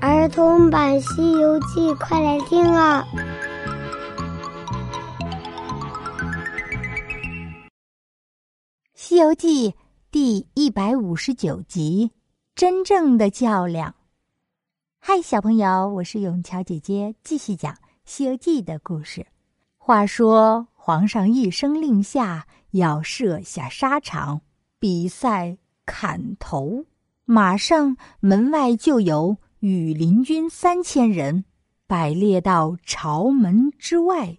儿童版《西游记》，快来听啊！《西游记》第一百五十九集：真正的较量。嗨，小朋友，我是永桥姐姐，继续讲《西游记》的故事。话说，皇上一声令下，要设下沙场，比赛砍头。马上门外就有。羽林军三千人摆列到朝门之外，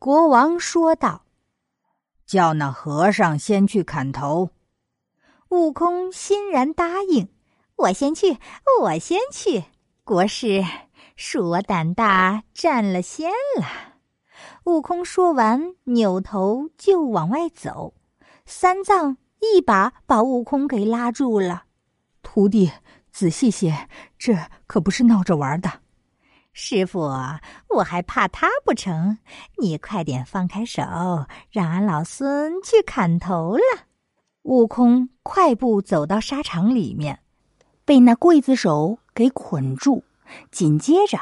国王说道：“叫那和尚先去砍头。”悟空欣然答应：“我先去，我先去。”国师，恕我胆大，占了先了。悟空说完，扭头就往外走。三藏一把把悟空给拉住了：“徒弟。”仔细些，这可不是闹着玩的。师傅，我还怕他不成？你快点放开手，让俺老孙去砍头了。悟空快步走到沙场里面，被那刽子手给捆住。紧接着，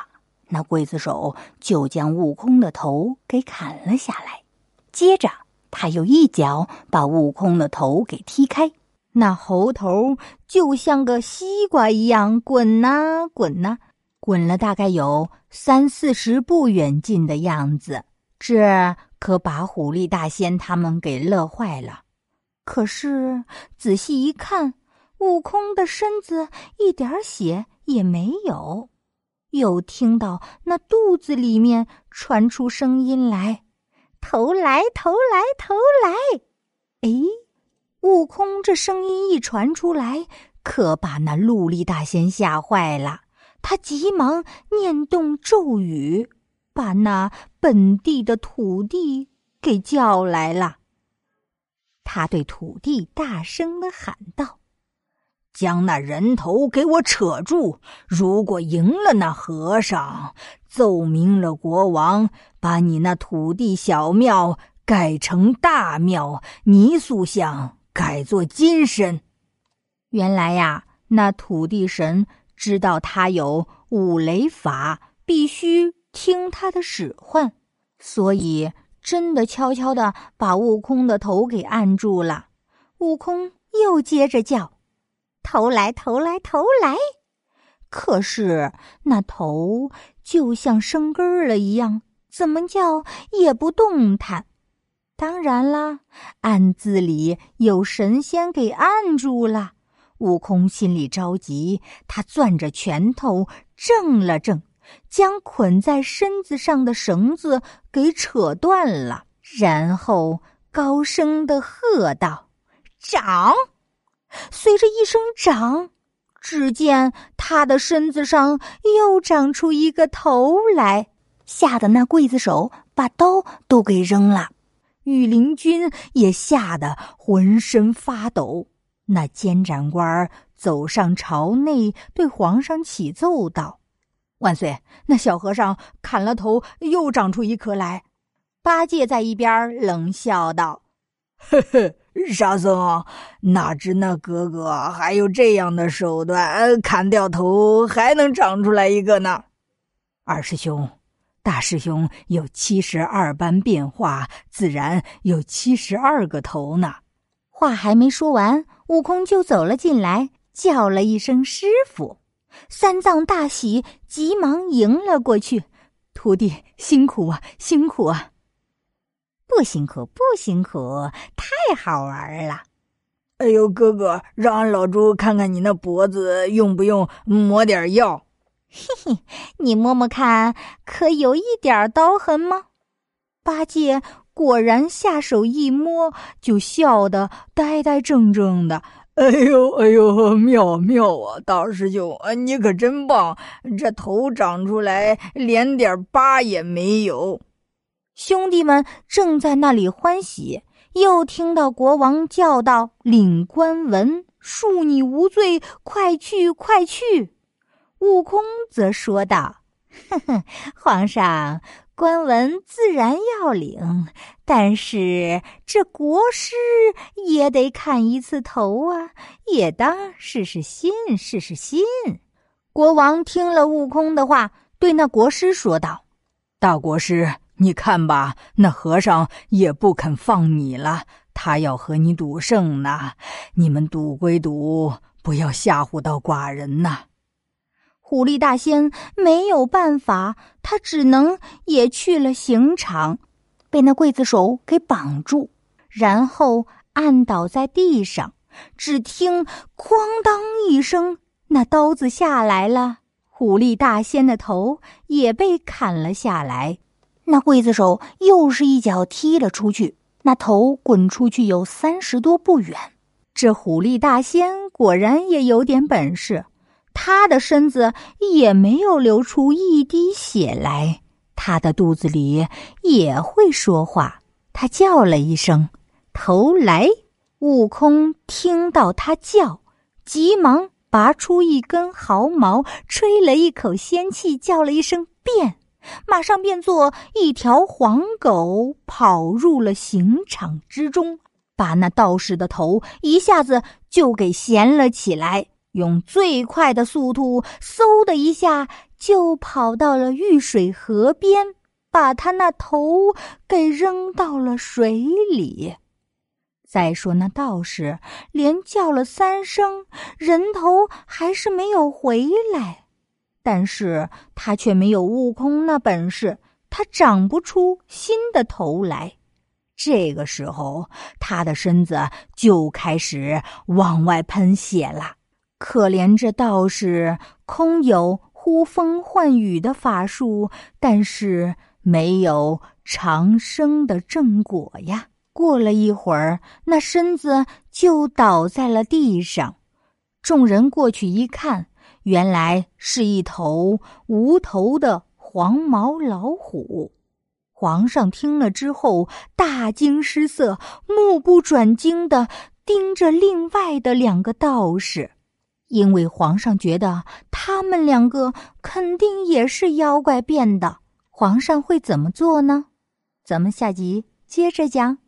那刽子手就将悟空的头给砍了下来。接着，他又一脚把悟空的头给踢开。那猴头就像个西瓜一样滚呐滚呐，滚了大概有三四十步远近的样子，这可把虎力大仙他们给乐坏了。可是仔细一看，悟空的身子一点血也没有，又听到那肚子里面传出声音来：“头来头来头来！”哎。悟空这声音一传出来，可把那陆力大仙吓坏了。他急忙念动咒语，把那本地的土地给叫来了。他对土地大声的喊道：“将那人头给我扯住！如果赢了那和尚，奏明了国王，把你那土地小庙改成大庙，泥塑像。”改做金身，原来呀，那土地神知道他有五雷法，必须听他的使唤，所以真的悄悄的把悟空的头给按住了。悟空又接着叫：“头来头来头来！”可是那头就像生根儿了一样，怎么叫也不动弹。当然啦，暗字里有神仙给按住了。悟空心里着急，他攥着拳头怔了怔，将捆在身子上的绳子给扯断了，然后高声的喝道：“长！”随着一声“长”，只见他的身子上又长出一个头来，吓得那刽子手把刀都给扔了。羽林军也吓得浑身发抖。那监斩官走上朝内，对皇上启奏道：“万岁！那小和尚砍了头，又长出一颗来。”八戒在一边冷笑道：“ 呵呵，沙僧，哪知那哥哥还有这样的手段，砍掉头还能长出来一个呢？”二师兄。大师兄有七十二般变化，自然有七十二个头呢。话还没说完，悟空就走了进来，叫了一声“师傅”。三藏大喜，急忙迎了过去：“徒弟辛苦啊，辛苦啊！不辛苦，不辛苦，太好玩了。”哎呦，哥哥，让俺老猪看看你那脖子，用不用抹点药？嘿嘿，你摸摸看，可有一点刀痕吗？八戒果然下手一摸，就笑得呆呆怔怔的。哎呦哎呦，妙妙啊！大师兄，你可真棒，这头长出来连点疤也没有。兄弟们正在那里欢喜，又听到国王叫道：“领官文，恕你无罪，快去快去！”悟空则说道：“呵呵，皇上，官文自然要领，但是这国师也得砍一次头啊，也当试试心，试试心。”国王听了悟空的话，对那国师说道：“大国师，你看吧，那和尚也不肯放你了，他要和你赌胜呢。你们赌归赌，不要吓唬到寡人呐。”狐狸大仙没有办法，他只能也去了刑场，被那刽子手给绑住，然后按倒在地上。只听“哐当”一声。那刀子下来了，狐狸大仙的头也被砍了下来。那刽子手又是一脚踢了出去，那头滚出去有三十多步远。这狐狸大仙果然也有点本事，他的身子也没有流出一滴血来，他的肚子里也会说话。他叫了一声：“头来！”悟空听到他叫，急忙。拔出一根毫毛，吹了一口仙气，叫了一声“变”，马上变作一条黄狗，跑入了刑场之中，把那道士的头一下子就给衔了起来，用最快的速度，嗖的一下就跑到了玉水河边，把他那头给扔到了水里。再说那道士连叫了三声，人头还是没有回来，但是他却没有悟空那本事，他长不出新的头来。这个时候，他的身子就开始往外喷血了。可怜这道士空有呼风唤雨的法术，但是没有长生的正果呀。过了一会儿，那身子就倒在了地上。众人过去一看，原来是一头无头的黄毛老虎。皇上听了之后大惊失色，目不转睛的盯着另外的两个道士，因为皇上觉得他们两个肯定也是妖怪变的。皇上会怎么做呢？咱们下集接着讲。